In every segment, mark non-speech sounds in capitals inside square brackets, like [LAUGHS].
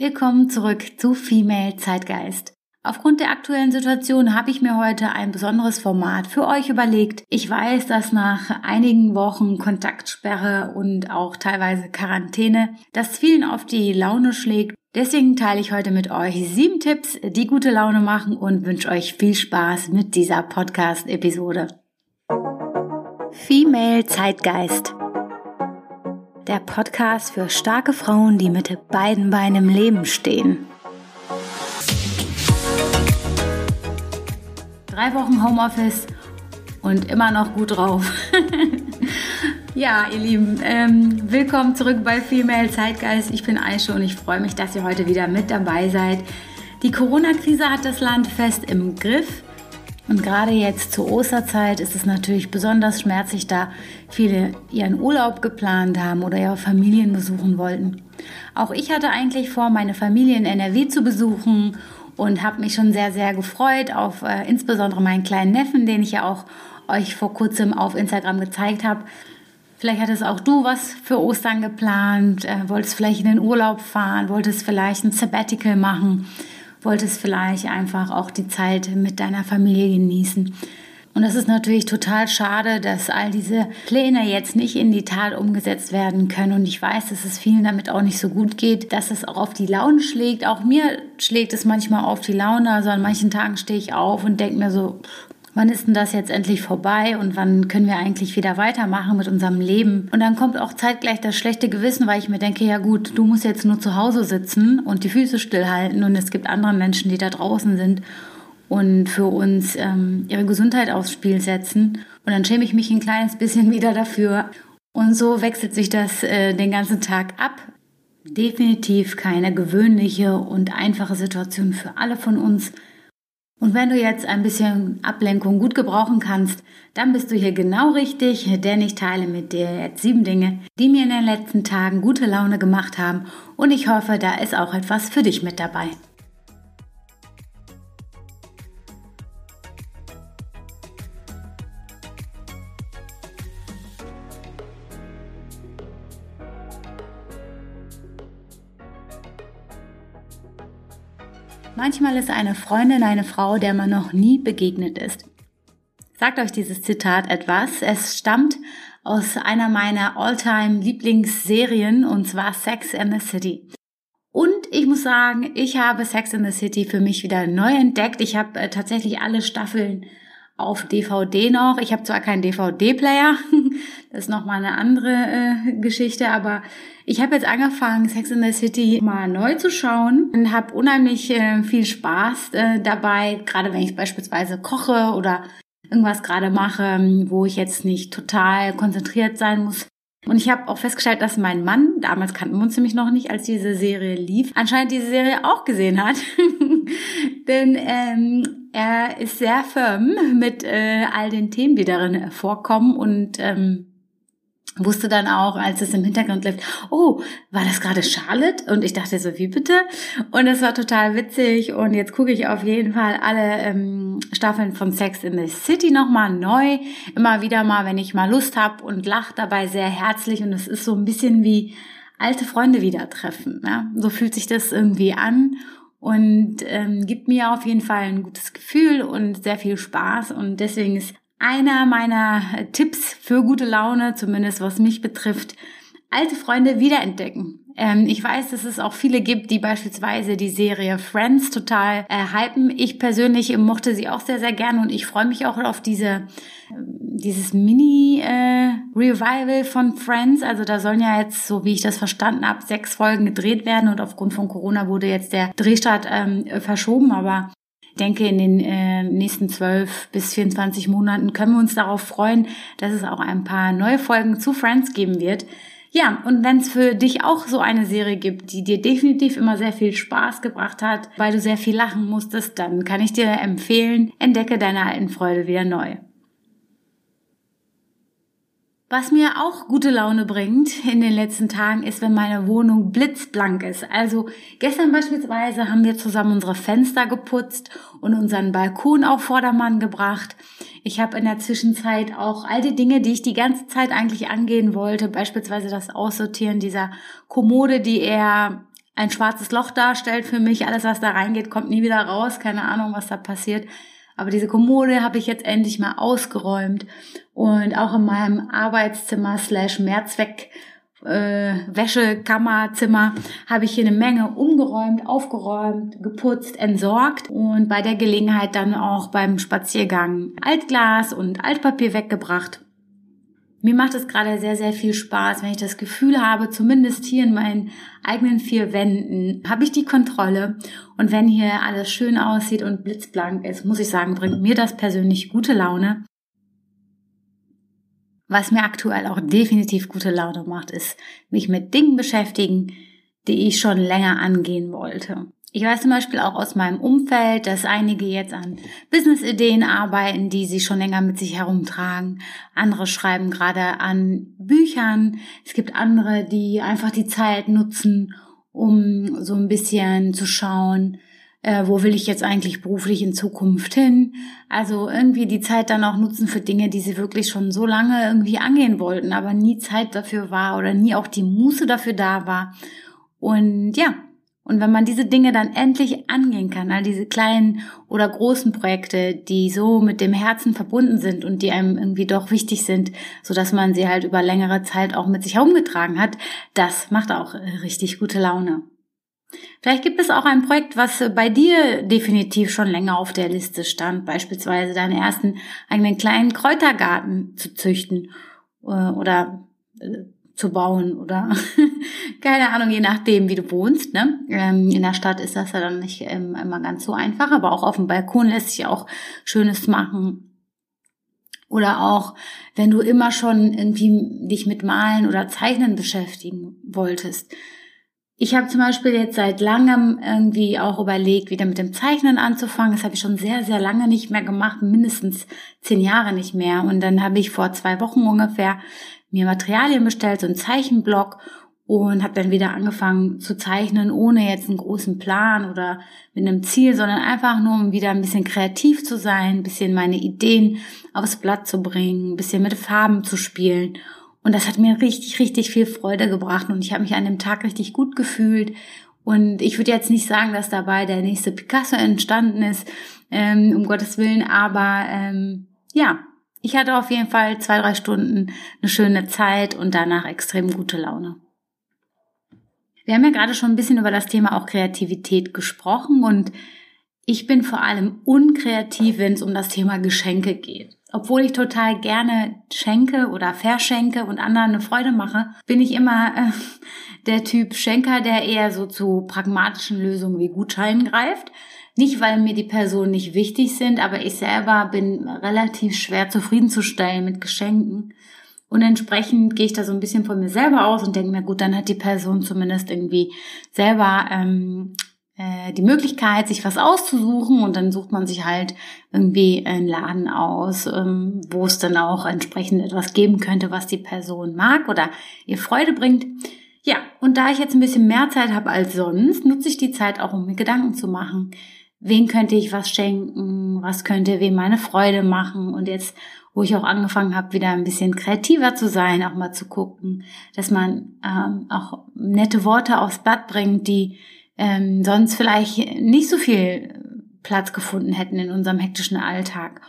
Willkommen zurück zu Female Zeitgeist. Aufgrund der aktuellen Situation habe ich mir heute ein besonderes Format für euch überlegt. Ich weiß, dass nach einigen Wochen Kontaktsperre und auch teilweise Quarantäne das vielen auf die Laune schlägt. Deswegen teile ich heute mit euch sieben Tipps, die gute Laune machen und wünsche euch viel Spaß mit dieser Podcast-Episode. Female Zeitgeist der Podcast für starke Frauen, die mit beiden Beinen im Leben stehen. Drei Wochen Homeoffice und immer noch gut drauf. [LAUGHS] ja, ihr Lieben, ähm, willkommen zurück bei Female Zeitgeist. Ich bin Aische und ich freue mich, dass ihr heute wieder mit dabei seid. Die Corona-Krise hat das Land fest im Griff. Und gerade jetzt zur Osterzeit ist es natürlich besonders schmerzlich, da viele ihren Urlaub geplant haben oder ihre Familien besuchen wollten. Auch ich hatte eigentlich vor, meine Familie in NRW zu besuchen und habe mich schon sehr, sehr gefreut auf äh, insbesondere meinen kleinen Neffen, den ich ja auch euch vor kurzem auf Instagram gezeigt habe. Vielleicht hattest auch du was für Ostern geplant, äh, wolltest vielleicht in den Urlaub fahren, wolltest vielleicht ein Sabbatical machen wolltest vielleicht einfach auch die Zeit mit deiner Familie genießen. Und es ist natürlich total schade, dass all diese Pläne jetzt nicht in die Tat umgesetzt werden können. Und ich weiß, dass es vielen damit auch nicht so gut geht, dass es auch auf die Laune schlägt. Auch mir schlägt es manchmal auf die Laune. Also an manchen Tagen stehe ich auf und denke mir so, wann ist denn das jetzt endlich vorbei und wann können wir eigentlich wieder weitermachen mit unserem Leben? Und dann kommt auch zeitgleich das schlechte Gewissen, weil ich mir denke, ja gut, du musst jetzt nur zu Hause sitzen und die Füße stillhalten und es gibt andere Menschen, die da draußen sind und für uns ähm, ihre Gesundheit aufs Spiel setzen. Und dann schäme ich mich ein kleines bisschen [LAUGHS] wieder dafür. Und so wechselt sich das äh, den ganzen Tag ab. Definitiv keine gewöhnliche und einfache Situation für alle von uns. Und wenn du jetzt ein bisschen Ablenkung gut gebrauchen kannst, dann bist du hier genau richtig, denn ich teile mit dir jetzt sieben Dinge, die mir in den letzten Tagen gute Laune gemacht haben und ich hoffe, da ist auch etwas für dich mit dabei. Manchmal ist eine Freundin eine Frau, der man noch nie begegnet ist. Sagt euch dieses Zitat etwas? Es stammt aus einer meiner all-time Lieblingsserien und zwar Sex in the City. Und ich muss sagen, ich habe Sex in the City für mich wieder neu entdeckt. Ich habe äh, tatsächlich alle Staffeln auf DVD noch. Ich habe zwar keinen DVD-Player, [LAUGHS] das ist nochmal eine andere äh, Geschichte, aber ich habe jetzt angefangen, Sex in the City mal neu zu schauen und habe unheimlich äh, viel Spaß äh, dabei, gerade wenn ich beispielsweise koche oder irgendwas gerade mache, wo ich jetzt nicht total konzentriert sein muss. Und ich habe auch festgestellt, dass mein Mann, damals kannten wir uns nämlich noch nicht, als diese Serie lief, anscheinend diese Serie auch gesehen hat. [LAUGHS] Denn ähm, er ist sehr firm mit äh, all den Themen, die darin vorkommen und ähm, wusste dann auch, als es im Hintergrund lief, oh, war das gerade Charlotte? Und ich dachte so, wie bitte? Und es war total witzig und jetzt gucke ich auf jeden Fall alle ähm, Staffeln von Sex in the City nochmal neu. Immer wieder mal, wenn ich mal Lust habe und lache dabei sehr herzlich und es ist so ein bisschen wie alte Freunde wieder treffen. Ja? So fühlt sich das irgendwie an und ähm, gibt mir auf jeden Fall ein gutes Gefühl und sehr viel Spaß und deswegen ist einer meiner Tipps für gute Laune, zumindest was mich betrifft, alte Freunde wiederentdecken. Ähm, ich weiß, dass es auch viele gibt, die beispielsweise die Serie Friends total äh, hypen. Ich persönlich mochte sie auch sehr, sehr gerne und ich freue mich auch auf diese dieses Mini-Revival äh, von Friends. Also da sollen ja jetzt, so wie ich das verstanden habe, sechs Folgen gedreht werden und aufgrund von Corona wurde jetzt der Drehstart ähm, verschoben. Aber denke, in den äh, nächsten zwölf bis 24 Monaten können wir uns darauf freuen, dass es auch ein paar neue Folgen zu Friends geben wird. Ja, und wenn es für dich auch so eine Serie gibt, die dir definitiv immer sehr viel Spaß gebracht hat, weil du sehr viel lachen musstest, dann kann ich dir empfehlen, entdecke deine alten Freude wieder neu. Was mir auch gute Laune bringt in den letzten Tagen ist, wenn meine Wohnung blitzblank ist. Also gestern beispielsweise haben wir zusammen unsere Fenster geputzt und unseren Balkon auf Vordermann gebracht. Ich habe in der Zwischenzeit auch all die Dinge, die ich die ganze Zeit eigentlich angehen wollte, beispielsweise das Aussortieren dieser Kommode, die eher ein schwarzes Loch darstellt für mich. Alles, was da reingeht, kommt nie wieder raus. Keine Ahnung, was da passiert. Aber diese Kommode habe ich jetzt endlich mal ausgeräumt und auch in meinem Arbeitszimmer slash Mehrzweck äh, Wäschekammerzimmer habe ich hier eine Menge umgeräumt, aufgeräumt, geputzt, entsorgt und bei der Gelegenheit dann auch beim Spaziergang Altglas und Altpapier weggebracht. Mir macht es gerade sehr, sehr viel Spaß, wenn ich das Gefühl habe, zumindest hier in meinen eigenen vier Wänden habe ich die Kontrolle. Und wenn hier alles schön aussieht und blitzblank ist, muss ich sagen, bringt mir das persönlich gute Laune. Was mir aktuell auch definitiv gute Laune macht, ist mich mit Dingen beschäftigen, die ich schon länger angehen wollte. Ich weiß zum Beispiel auch aus meinem Umfeld, dass einige jetzt an Business-Ideen arbeiten, die sie schon länger mit sich herumtragen. Andere schreiben gerade an Büchern. Es gibt andere, die einfach die Zeit nutzen, um so ein bisschen zu schauen, äh, wo will ich jetzt eigentlich beruflich in Zukunft hin. Also irgendwie die Zeit dann auch nutzen für Dinge, die sie wirklich schon so lange irgendwie angehen wollten, aber nie Zeit dafür war oder nie auch die Muße dafür da war. Und ja, und wenn man diese Dinge dann endlich angehen kann, all diese kleinen oder großen Projekte, die so mit dem Herzen verbunden sind und die einem irgendwie doch wichtig sind, so dass man sie halt über längere Zeit auch mit sich herumgetragen hat, das macht auch richtig gute Laune. Vielleicht gibt es auch ein Projekt, was bei dir definitiv schon länger auf der Liste stand, beispielsweise deinen ersten eigenen kleinen Kräutergarten zu züchten äh, oder äh, zu bauen oder [LAUGHS] keine Ahnung, je nachdem, wie du wohnst. Ne? Ähm, in der Stadt ist das ja dann nicht ähm, immer ganz so einfach, aber auch auf dem Balkon lässt sich auch Schönes machen. Oder auch, wenn du immer schon irgendwie dich mit Malen oder Zeichnen beschäftigen wolltest, ich habe zum Beispiel jetzt seit langem irgendwie auch überlegt, wieder mit dem Zeichnen anzufangen. Das habe ich schon sehr, sehr lange nicht mehr gemacht, mindestens zehn Jahre nicht mehr. Und dann habe ich vor zwei Wochen ungefähr mir Materialien bestellt, so einen Zeichenblock und habe dann wieder angefangen zu zeichnen, ohne jetzt einen großen Plan oder mit einem Ziel, sondern einfach nur, um wieder ein bisschen kreativ zu sein, ein bisschen meine Ideen aufs Blatt zu bringen, ein bisschen mit Farben zu spielen. Und das hat mir richtig, richtig viel Freude gebracht und ich habe mich an dem Tag richtig gut gefühlt. Und ich würde jetzt nicht sagen, dass dabei der nächste Picasso entstanden ist, ähm, um Gottes Willen, aber ähm, ja, ich hatte auf jeden Fall zwei, drei Stunden eine schöne Zeit und danach extrem gute Laune. Wir haben ja gerade schon ein bisschen über das Thema auch Kreativität gesprochen und ich bin vor allem unkreativ, wenn es um das Thema Geschenke geht. Obwohl ich total gerne schenke oder verschenke und anderen eine Freude mache, bin ich immer äh, der Typ Schenker, der eher so zu pragmatischen Lösungen wie Gutscheinen greift. Nicht, weil mir die Personen nicht wichtig sind, aber ich selber bin relativ schwer zufriedenzustellen mit Geschenken. Und entsprechend gehe ich da so ein bisschen von mir selber aus und denke mir, gut, dann hat die Person zumindest irgendwie selber ähm, äh, die Möglichkeit, sich was auszusuchen und dann sucht man sich halt irgendwie einen Laden aus, ähm, wo es dann auch entsprechend etwas geben könnte, was die Person mag oder ihr Freude bringt. Ja, und da ich jetzt ein bisschen mehr Zeit habe als sonst, nutze ich die Zeit auch, um mir Gedanken zu machen. Wen könnte ich was schenken? Was könnte wem meine Freude machen? Und jetzt, wo ich auch angefangen habe, wieder ein bisschen kreativer zu sein, auch mal zu gucken, dass man ähm, auch nette Worte aufs Blatt bringt, die ähm, sonst vielleicht nicht so viel Platz gefunden hätten in unserem hektischen Alltag.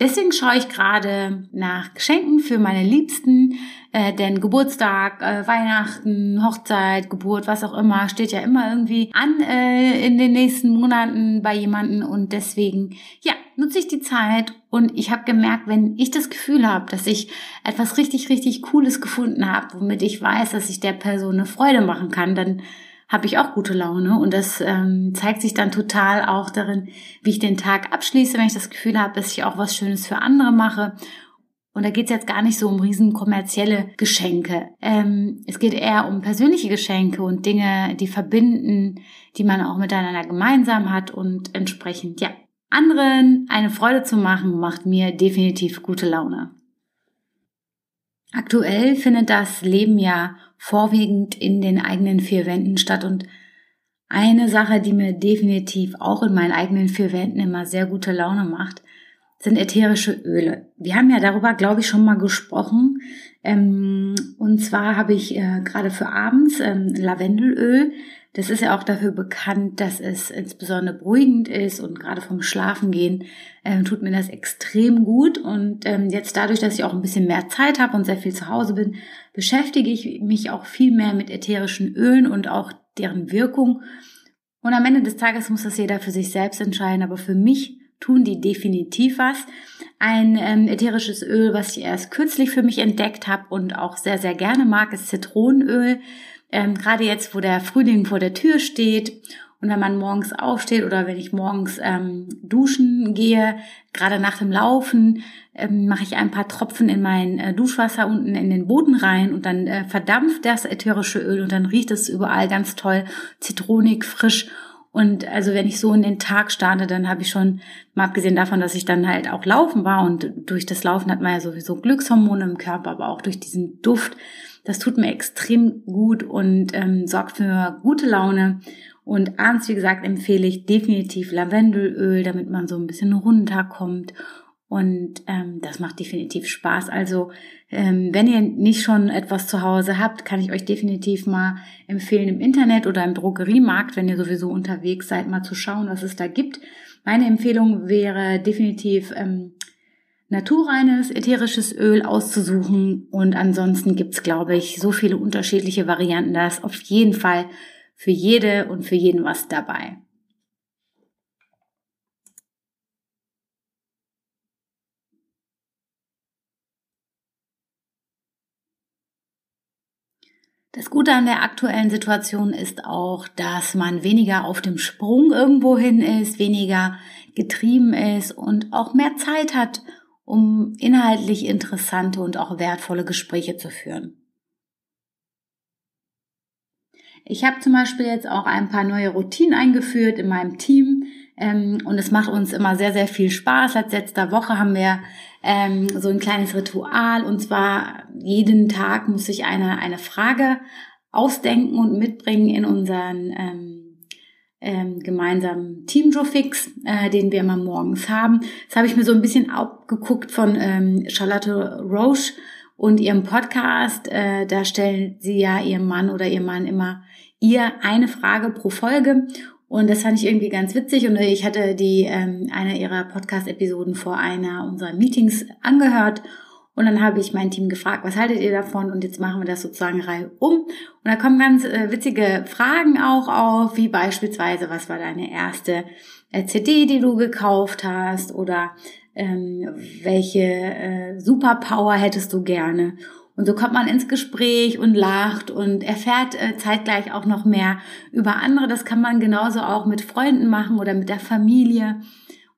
Deswegen schaue ich gerade nach Geschenken für meine Liebsten, äh, denn Geburtstag, äh, Weihnachten, Hochzeit, Geburt, was auch immer, steht ja immer irgendwie an äh, in den nächsten Monaten bei jemanden und deswegen, ja, nutze ich die Zeit und ich habe gemerkt, wenn ich das Gefühl habe, dass ich etwas richtig, richtig Cooles gefunden habe, womit ich weiß, dass ich der Person eine Freude machen kann, dann habe ich auch gute Laune und das ähm, zeigt sich dann total auch darin, wie ich den Tag abschließe, wenn ich das Gefühl habe, dass ich auch was Schönes für andere mache. Und da geht es jetzt gar nicht so um riesen kommerzielle Geschenke. Ähm, es geht eher um persönliche Geschenke und Dinge, die verbinden, die man auch miteinander gemeinsam hat und entsprechend, ja, anderen eine Freude zu machen, macht mir definitiv gute Laune. Aktuell findet das Leben ja vorwiegend in den eigenen vier Wänden statt und eine Sache, die mir definitiv auch in meinen eigenen vier Wänden immer sehr gute Laune macht, sind ätherische Öle. Wir haben ja darüber, glaube ich, schon mal gesprochen. Ähm, und zwar habe ich äh, gerade für abends ähm, Lavendelöl Das ist ja auch dafür bekannt, dass es insbesondere beruhigend ist und gerade vom Schlafengehen ähm, tut mir das extrem gut. Und ähm, jetzt dadurch, dass ich auch ein bisschen mehr Zeit habe und sehr viel zu Hause bin, beschäftige ich mich auch viel mehr mit ätherischen Ölen und auch deren Wirkung. Und am Ende des Tages muss das jeder für sich selbst entscheiden, aber für mich tun die definitiv was. Ein ähm, ätherisches Öl, was ich erst kürzlich für mich entdeckt habe und auch sehr, sehr gerne mag, ist Zitronenöl. Ähm, Gerade jetzt, wo der Frühling vor der Tür steht und wenn man morgens aufsteht oder wenn ich morgens ähm, duschen gehe, gerade nach dem Laufen, ähm, mache ich ein paar Tropfen in mein äh, Duschwasser unten in den Boden rein und dann äh, verdampft das ätherische Öl und dann riecht es überall ganz toll, zitronig, frisch. Und also wenn ich so in den Tag starte, dann habe ich schon, mal abgesehen davon, dass ich dann halt auch laufen war und durch das Laufen hat man ja sowieso Glückshormone im Körper, aber auch durch diesen Duft, das tut mir extrem gut und ähm, sorgt für gute Laune. Und abends, wie gesagt, empfehle ich definitiv Lavendelöl, damit man so ein bisschen runterkommt. Und ähm, das macht definitiv Spaß. Also ähm, wenn ihr nicht schon etwas zu Hause habt, kann ich euch definitiv mal empfehlen, im Internet oder im Drogeriemarkt, wenn ihr sowieso unterwegs seid, mal zu schauen, was es da gibt. Meine Empfehlung wäre definitiv ähm, naturreines ätherisches Öl auszusuchen. Und ansonsten gibt's, glaube ich, so viele unterschiedliche Varianten. Da ist auf jeden Fall für jede und für jeden was dabei. Das Gute an der aktuellen Situation ist auch, dass man weniger auf dem Sprung irgendwo hin ist, weniger getrieben ist und auch mehr Zeit hat, um inhaltlich interessante und auch wertvolle Gespräche zu führen. Ich habe zum Beispiel jetzt auch ein paar neue Routinen eingeführt in meinem Team ähm, und es macht uns immer sehr, sehr viel Spaß. Seit letzter Woche haben wir ähm, so ein kleines Ritual und zwar jeden Tag muss ich eine, eine Frage ausdenken und mitbringen in unseren ähm, ähm, gemeinsamen Team Joe Fix, äh, den wir immer morgens haben. Das habe ich mir so ein bisschen abgeguckt von ähm, Charlotte Roche und ihrem Podcast. Äh, da stellen sie ja ihrem Mann oder ihr Mann immer ihr eine Frage pro Folge. Und das fand ich irgendwie ganz witzig. Und ich hatte die ähm, eine ihrer Podcast-Episoden vor einer unserer Meetings angehört. Und dann habe ich mein Team gefragt, was haltet ihr davon? Und jetzt machen wir das sozusagen Reihe um. Und da kommen ganz äh, witzige Fragen auch auf, wie beispielsweise, was war deine erste äh, CD, die du gekauft hast? Oder ähm, welche äh, Superpower hättest du gerne? Und so kommt man ins Gespräch und lacht und erfährt äh, zeitgleich auch noch mehr über andere. Das kann man genauso auch mit Freunden machen oder mit der Familie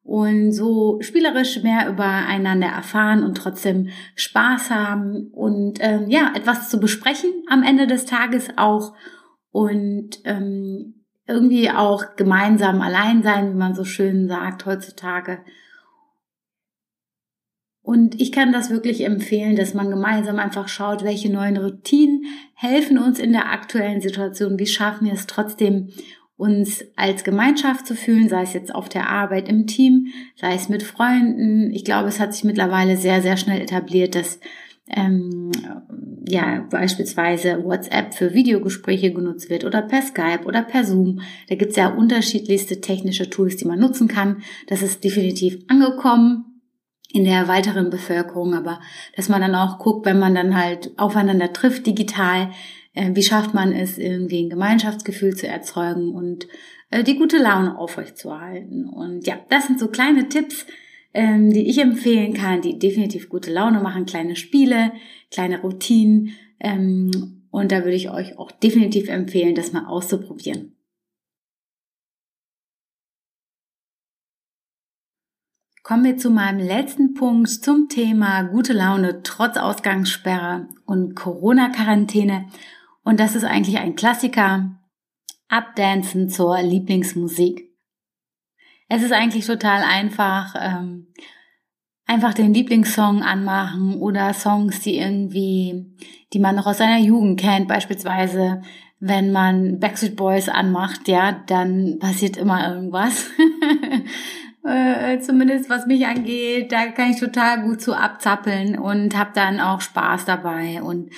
und so spielerisch mehr übereinander erfahren und trotzdem Spaß haben und ähm, ja, etwas zu besprechen am Ende des Tages auch und ähm, irgendwie auch gemeinsam allein sein, wie man so schön sagt heutzutage. Und ich kann das wirklich empfehlen, dass man gemeinsam einfach schaut, welche neuen Routinen helfen uns in der aktuellen Situation, wie schaffen wir es trotzdem, uns als Gemeinschaft zu fühlen, sei es jetzt auf der Arbeit im Team, sei es mit Freunden. Ich glaube, es hat sich mittlerweile sehr, sehr schnell etabliert, dass ähm, ja beispielsweise WhatsApp für Videogespräche genutzt wird oder per Skype oder per Zoom. Da gibt es ja unterschiedlichste technische Tools, die man nutzen kann. Das ist definitiv angekommen in der weiteren Bevölkerung, aber dass man dann auch guckt, wenn man dann halt aufeinander trifft digital, wie schafft man es, irgendwie ein Gemeinschaftsgefühl zu erzeugen und äh, die gute Laune aufrechtzuerhalten. Und ja, das sind so kleine Tipps, ähm, die ich empfehlen kann, die definitiv gute Laune machen, kleine Spiele, kleine Routinen. Ähm, und da würde ich euch auch definitiv empfehlen, das mal auszuprobieren. Kommen wir zu meinem letzten Punkt zum Thema gute Laune trotz Ausgangssperre und Corona-Quarantäne. Und das ist eigentlich ein Klassiker. Abdancen zur Lieblingsmusik. Es ist eigentlich total einfach. Ähm, einfach den Lieblingssong anmachen oder Songs, die irgendwie, die man noch aus seiner Jugend kennt, beispielsweise wenn man Backstreet Boys anmacht, ja, dann passiert immer irgendwas. [LAUGHS] äh, zumindest was mich angeht, da kann ich total gut zu abzappeln und habe dann auch Spaß dabei und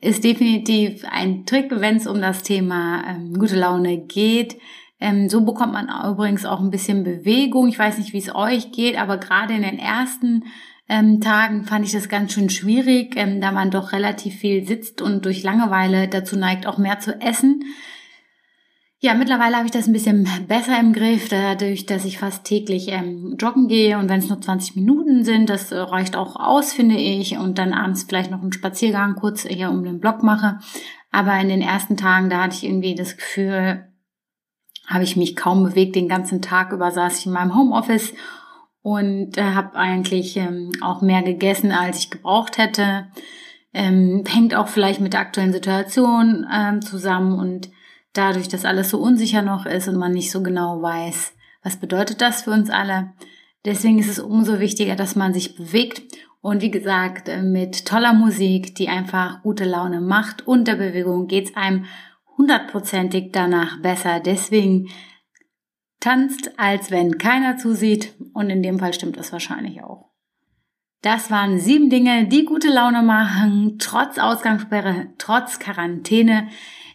ist definitiv ein Trick, wenn es um das Thema ähm, gute Laune geht. Ähm, so bekommt man übrigens auch ein bisschen Bewegung. Ich weiß nicht, wie es euch geht, aber gerade in den ersten ähm, Tagen fand ich das ganz schön schwierig, ähm, da man doch relativ viel sitzt und durch Langeweile dazu neigt, auch mehr zu essen. Ja, mittlerweile habe ich das ein bisschen besser im Griff, dadurch, dass ich fast täglich ähm, joggen gehe und wenn es nur 20 Minuten sind, das äh, reicht auch aus, finde ich, und dann abends vielleicht noch einen Spaziergang kurz hier um den Block mache. Aber in den ersten Tagen, da hatte ich irgendwie das Gefühl, habe ich mich kaum bewegt. Den ganzen Tag über saß ich in meinem Homeoffice und äh, habe eigentlich ähm, auch mehr gegessen, als ich gebraucht hätte. Ähm, hängt auch vielleicht mit der aktuellen Situation ähm, zusammen und dadurch, dass alles so unsicher noch ist und man nicht so genau weiß, was bedeutet das für uns alle. Deswegen ist es umso wichtiger, dass man sich bewegt und wie gesagt, äh, mit toller Musik, die einfach gute Laune macht und der Bewegung geht's einem hundertprozentig danach besser. Deswegen tanzt, als wenn keiner zusieht und in dem Fall stimmt das wahrscheinlich auch. Das waren sieben Dinge, die gute Laune machen, trotz Ausgangssperre, trotz Quarantäne.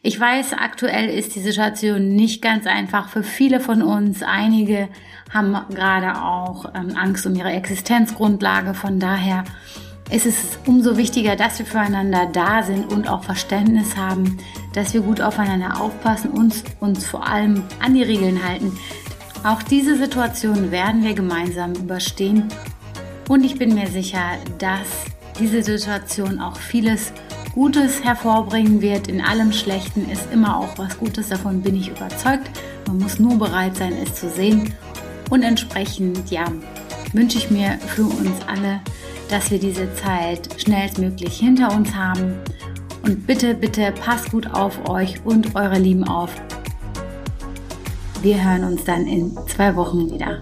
Ich weiß, aktuell ist die Situation nicht ganz einfach für viele von uns. Einige haben gerade auch ähm, Angst um ihre Existenzgrundlage. Von daher ist es umso wichtiger, dass wir füreinander da sind und auch Verständnis haben, dass wir gut aufeinander aufpassen und uns vor allem an die Regeln halten. Auch diese Situation werden wir gemeinsam überstehen und ich bin mir sicher, dass diese Situation auch vieles Gutes hervorbringen wird. In allem Schlechten ist immer auch was Gutes, davon bin ich überzeugt. Man muss nur bereit sein, es zu sehen. Und entsprechend, ja, wünsche ich mir für uns alle, dass wir diese Zeit schnellstmöglich hinter uns haben. Und bitte, bitte passt gut auf euch und eure Lieben auf. Wir hören uns dann in zwei Wochen wieder.